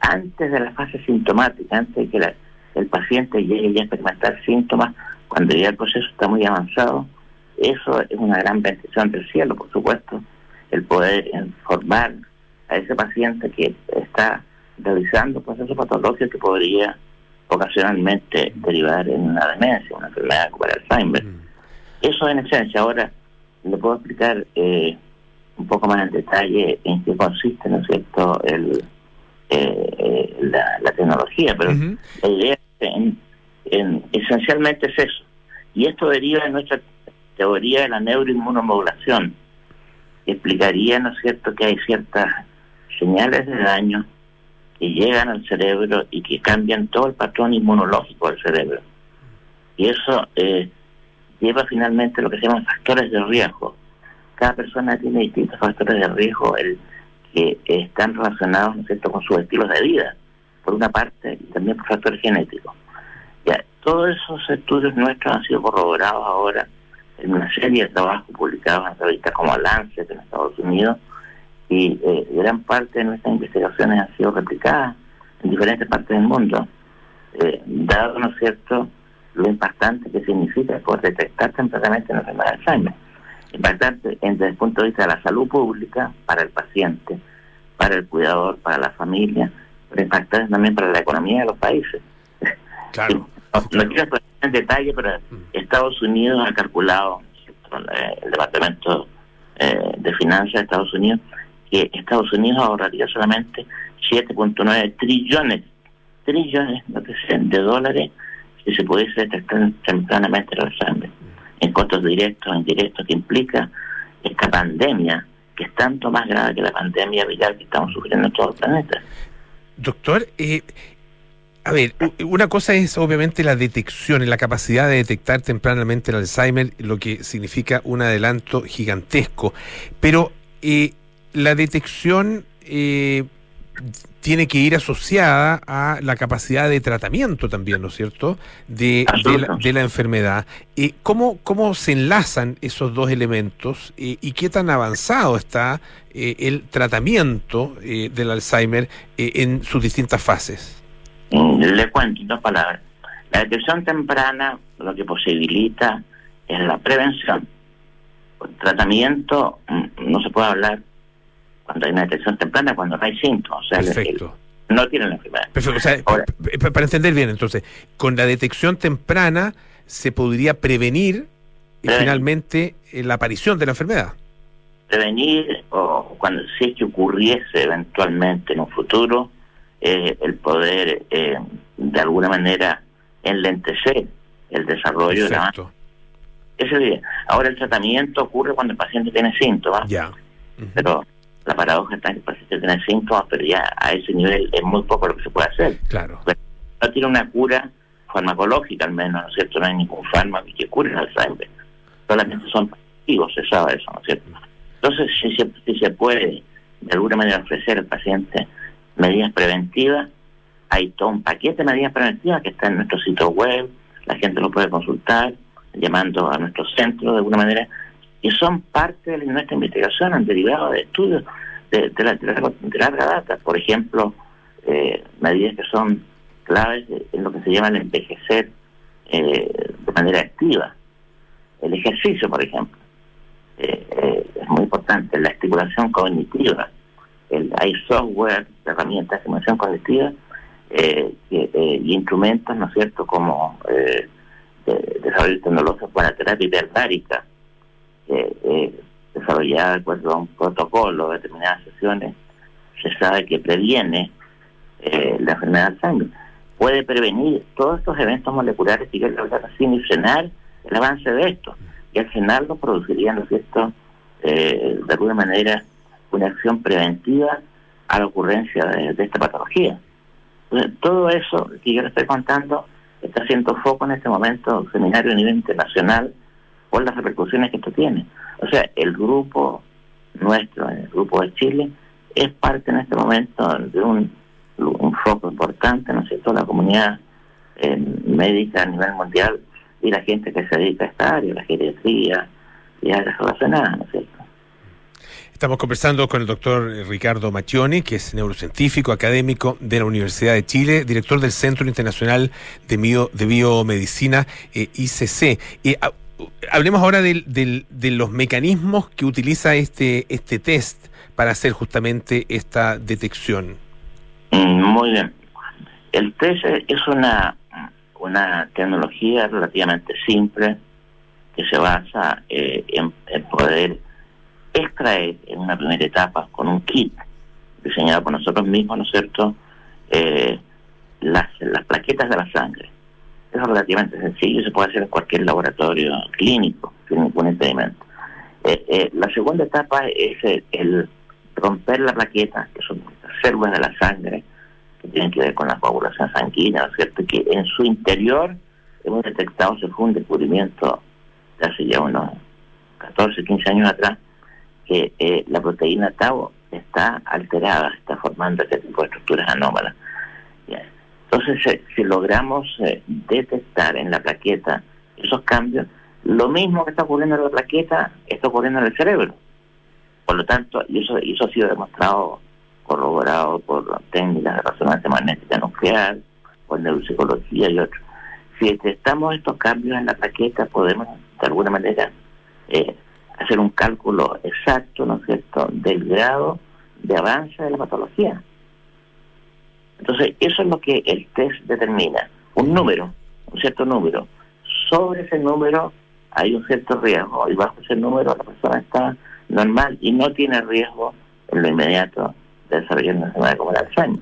antes de la fase sintomática, antes de que la- el paciente llegue ya a experimentar síntomas, cuando ya el proceso está muy avanzado, eso es una gran bendición del cielo, por supuesto, el poder informar a ese paciente que está realizando procesos patológicos que podría ocasionalmente derivar en una demencia, una enfermedad como el Alzheimer. Eso en esencia. Ahora le puedo explicar eh, un poco más en detalle en qué consiste, ¿no es cierto?, el, eh, eh, la, la tecnología, pero la idea en- en- esencialmente es eso. Y esto deriva de nuestra teoría de la neuroinmunomodulación, explicaría, ¿no es cierto?, que hay ciertas señales de daño que llegan al cerebro y que cambian todo el patrón inmunológico del cerebro. Y eso eh, lleva finalmente lo que se llaman factores de riesgo. Cada persona tiene distintos factores de riesgo el, que están relacionados ¿no cierto? con sus estilos de vida, por una parte, y también por factores genéticos. Ya, todos esos estudios nuestros han sido corroborados ahora en una serie de trabajos publicados en revistas como Lancet en Estados Unidos, y eh, gran parte de nuestras investigaciones han sido replicadas en diferentes partes del mundo, eh, dado, ¿no es cierto?, lo impactante que significa poder detectar tempranamente la enfermedad de Alzheimer. Impactante desde el punto de vista de la salud pública, para el paciente, para el cuidador, para la familia, impactante también para la economía de los países. Claro. *laughs* No, no quiero entrar en detalle, pero Estados Unidos ha calculado, el Departamento eh, de Finanzas de Estados Unidos, que Estados Unidos ahorraría solamente 7.9 trillones, trillones no te sé, de dólares si se pudiese detectar tempranamente el Alzheimer, en costos directos o indirectos que implica esta pandemia, que es tanto más grave que la pandemia viral que estamos sufriendo en todo el planeta. Doctor, eh, a ver, una cosa es obviamente la detección, la capacidad de detectar tempranamente el Alzheimer, lo que significa un adelanto gigantesco. Pero eh, la detección eh, tiene que ir asociada a la capacidad de tratamiento también, ¿no es cierto?, de, de, la, enfermedad. Eh, ¿cómo, ¿Cómo se enlazan esos dos elementos y qué tan avanzado está el tratamiento del Alzheimer en sus distintas fases? Mm, le cuento dos palabras. La detección temprana lo que posibilita es la prevención. El tratamiento mm, no se puede hablar cuando hay una detección temprana, cuando no hay síntomas. O sea, Perfecto. no tiene la enfermedad. Perfecto. para entender bien, entonces, con la detección temprana se podría prevenir, eh, finalmente eh, la aparición de la enfermedad. Prevenir, o cuando si es que ocurriese eventualmente en un futuro, eh, el poder eh, de alguna manera enlentecer el desarrollo de la ese día. Ahora el tratamiento ocurre cuando el paciente tiene síntomas, ya. pero la paradoja está en que el paciente tiene síntomas, pero ya a ese nivel es muy poco lo que se puede hacer. Claro. no tiene una cura farmacológica al menos, ¿no es cierto? No hay ningún fármaco que cure el Alzheimer. Solamente son pasivos, se sabe eso, ¿no es cierto? Entonces, si se, si se puede de alguna manera ofrecer al paciente medidas preventivas. Hay todo un paquete de medidas preventivas que está en nuestro sitio web, la gente lo puede consultar, llamando a nuestro centro de alguna manera, y son parte de nuestra investigación, han derivado de estudios de, la, de, larga data. Por ejemplo, eh, medidas que son claves en lo que se llama el envejecer eh, de manera activa. El ejercicio, por ejemplo, eh, es muy importante, la estimulación cognitiva el, hay software, herramientas de simulación colectiva eh, eh, y instrumentos, ¿no es cierto?, como eh, de, desarrollo tecnológico para terapia hiperbárica, eh, desarrollada de acuerdo a un protocolo de determinadas sesiones, se sabe que previene la enfermedad de sangre. Puede prevenir todos estos eventos moleculares y que sin frenar el avance de esto. Y al final lo produciría, ¿no cierto?, de alguna manera una acción preventiva a la ocurrencia de, esta patología. todo eso que yo le estoy contando está haciendo foco en este momento, seminario a nivel internacional, por las repercusiones que esto tiene. O sea, el grupo nuestro, el grupo de Chile, es parte en este momento de un, foco importante, ¿no es cierto?, la comunidad eh, médica a nivel mundial y la gente que se dedica a esta área, la geriatría y áreas relacionadas, ¿no es cierto? Estamos conversando con el doctor Ricardo Macchioni, que es neurocientífico académico de la Universidad de Chile, director del Centro Internacional de, de Biomedicina, eh, ICC. Eh, hablemos ahora de, los mecanismos que utiliza este, este test para hacer justamente esta detección. Mm, muy bien. El test es una, una tecnología relativamente simple que se basa eh, en poder extraer en una primera etapa con un kit diseñado por nosotros mismos, ¿no es cierto?, eh, las, las plaquetas de la sangre. Es relativamente sencillo, se puede hacer en cualquier laboratorio clínico, sin ningún impedimento. Eh, eh, la segunda etapa es el, romper la plaqueta, que son las células de la sangre, que tienen que ver con la coagulación sanguínea, ¿no es cierto?, que en su interior hemos detectado, se fue un descubrimiento de hace ya unos 14, 15 años atrás, que eh, la proteína tau está alterada, está formando este tipo de estructuras anómalas. Entonces, si logramos eh, detectar en la plaqueta esos cambios, lo mismo que está ocurriendo en la plaqueta está ocurriendo en el cerebro. Por lo tanto, y eso, eso ha sido demostrado, corroborado por técnicas de resonancia magnética nuclear, por neuropsicología y otros. Si detectamos estos cambios en la plaqueta, podemos de alguna manera eh, hacer un cálculo exacto, ¿no es cierto?, del grado de avance de la patología. Entonces, eso es lo que el test determina, un número, un cierto número. Sobre ese número hay un cierto riesgo y bajo ese número la persona está normal y no tiene riesgo en lo inmediato de desarrollar una enfermedad como el Alzheimer.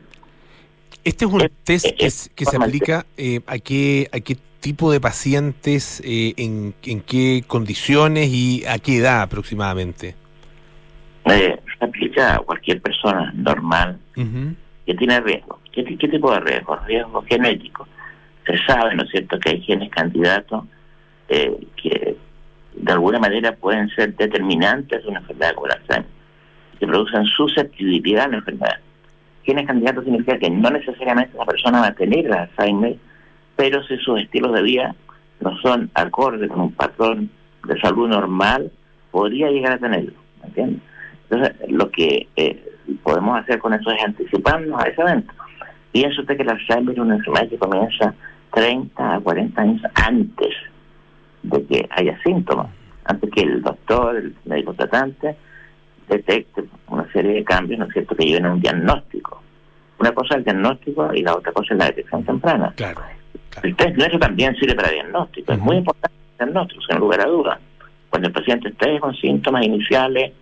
Este es un Es- test es- que, es s- que se aplica eh, a, qué, a qué tipo de pacientes, eh, en, en qué condiciones y a qué edad aproximadamente. Eh, se aplica a cualquier persona normal que tiene riesgo. ¿Qué, ti- qué tipo de riesgo? Riesgo genético. Se sabe, ¿no es cierto?, que hay genes candidatos eh, que de alguna manera pueden ser determinantes de una enfermedad como el Alzheimer, que producen susceptibilidad a la enfermedad. Genes candidatos significa que no necesariamente la persona va a tener el Alzheimer, pero si sus estilos de vida no son acordes con un patrón de salud normal, podría llegar a tenerlo. ¿me entiendes? Entonces, lo que eh, podemos hacer con eso es anticiparnos a ese evento. Piensa usted que el Alzheimer es una enfermedad que comienza 30 a 40 años antes de que haya síntomas, antes que el doctor, el médico tratante, detecte una serie de cambios, ¿no es cierto?, que lleven a un diagnóstico. Una cosa es el diagnóstico y la otra cosa es la detección temprana. Claro. El test nuestro también sirve para diagnóstico. Es muy importante el diagnóstico, sin lugar a dudas. Cuando el paciente esté con síntomas iniciales,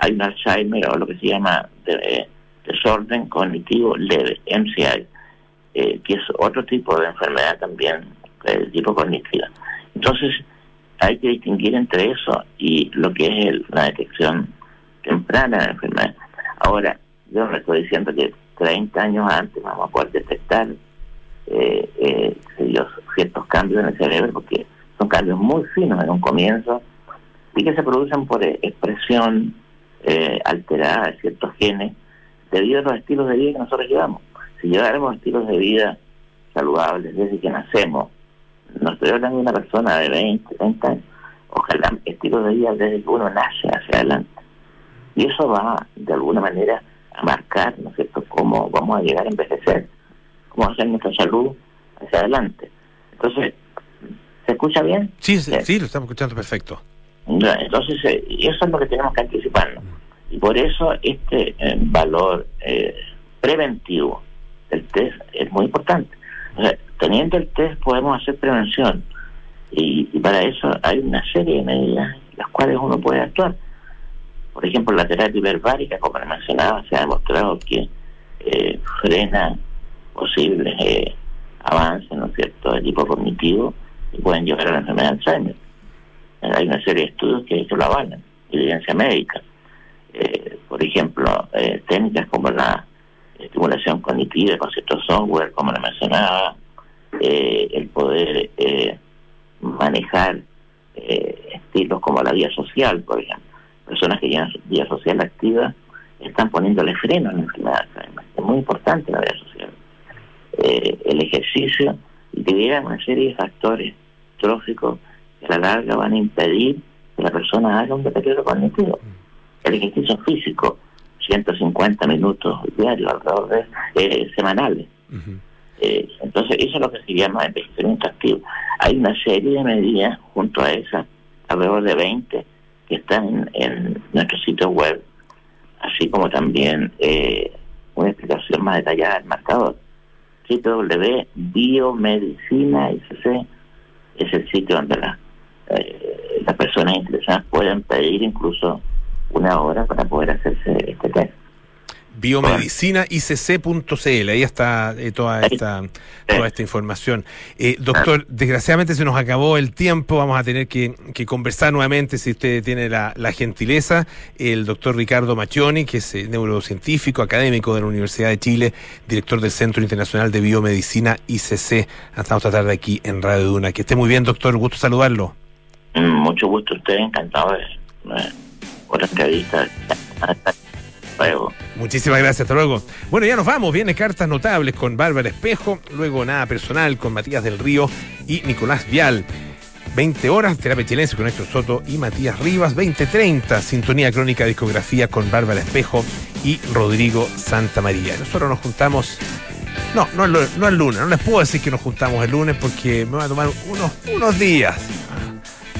hay un Alzheimer o lo que se llama de- eh, desorden cognitivo leve, MCI, eh, que es otro tipo de enfermedad también, eh, tipo cognitiva. Entonces, hay que distinguir entre eso y lo que es la detección temprana de la enfermedad. Ahora, yo no estoy diciendo que 30 años antes vamos a poder detectar eh, eh, ciertos cambios en el cerebro, porque son cambios muy finos en un comienzo y que se producen por expresión eh, alterada de ciertos genes debido a los estilos de vida que nosotros llevamos. Si lleváramos estilos de vida saludables desde que nacemos, no estoy hablando de una persona de 20, 30 años, ojalá estilos de vida desde que uno nace hacia adelante. Y eso va, de alguna manera, a marcar, ¿no es cierto?, cómo vamos a llegar a envejecer, cómo va a ser nuestra salud hacia adelante. Entonces, ¿se escucha bien? Sí, sí, sí, lo estamos escuchando perfecto. Entonces, eh, eso es lo que tenemos que anticiparnos. Y por eso este eh, valor eh, preventivo del test es muy importante. Teniendo el test podemos hacer prevención. Y, para eso hay una serie de medidas las cuales uno puede actuar. Por ejemplo, la terapia hiperbárica, como mencionaba, se ha demostrado que eh, frena posibles eh, avances, ¿no es cierto?, de tipo cognitivo y pueden llevar a la enfermedad de Alzheimer. Hay una serie de estudios que, que lo avalan, evidencia médica. Eh, por ejemplo, eh, técnicas como la estimulación cognitiva con cierto software, como le mencionaba, eh, el poder manejar estilos como la vía social, por ejemplo. Personas que llevan vía social activa están poniéndole freno a la enfermedad. Es muy importante la vía social. El ejercicio y llegan una serie de factores tróficos que a la larga van a impedir que la persona haga un deterioro cognitivo. El ejercicio físico, 150 minutos diarios, alrededor de eh, semanales. Eh, entonces, eso es lo que se llama envejecimiento activo. Hay una serie de medidas junto a esas, alrededor de 20, que están en, en nuestro sitio web, así como también eh, una explicación más detallada del marcador. www.biomedicina es el sitio donde la, eh, las personas interesadas pueden pedir incluso una hora para poder hacerse este test. Biomedicinaicc.cl, ahí está eh, toda esta toda esta información. Eh, doctor, desgraciadamente se nos acabó el tiempo, vamos a tener que, que conversar nuevamente, si usted tiene la, la gentileza, el doctor Ricardo Machioni, que es eh, neurocientífico, académico de la Universidad de Chile, director del Centro Internacional de Biomedicina ICC. Estamos esta tarde aquí en Radio Duna. Que esté muy bien, doctor, gusto saludarlo. Mm, Mucho gusto a usted, encantado de entrevista. Luego. Muchísimas gracias, hasta luego. Bueno, ya nos vamos. Viene cartas notables con Bárbara Espejo, luego nada personal con Matías del Río y Nicolás Vial. 20 horas, terapia chilense con Héctor Soto y Matías Rivas. 20.30, sintonía crónica discografía con Bárbara Espejo y Rodrigo Santa María. Nosotros nos juntamos. No, no, no el lunes. No les puedo decir que nos juntamos el lunes porque me voy a tomar unos, unos días.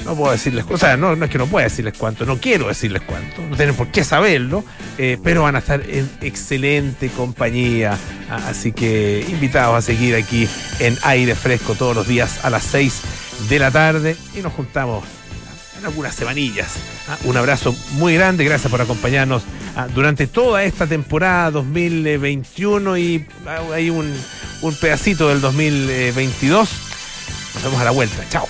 No puedo decirles cosas, no, no es que no pueda decirles cuánto, no quiero decirles cuánto, no tienen por qué saberlo, eh, pero van a estar en excelente compañía. Así que invitados a seguir aquí en aire fresco todos los días a las 6 de la tarde y nos juntamos en algunas semanillas. ¿ah? Un abrazo muy grande, gracias por acompañarnos ah, durante toda esta temporada 2021 y ah, hay un, un pedacito del 2022. Nos vemos a la vuelta. Chao.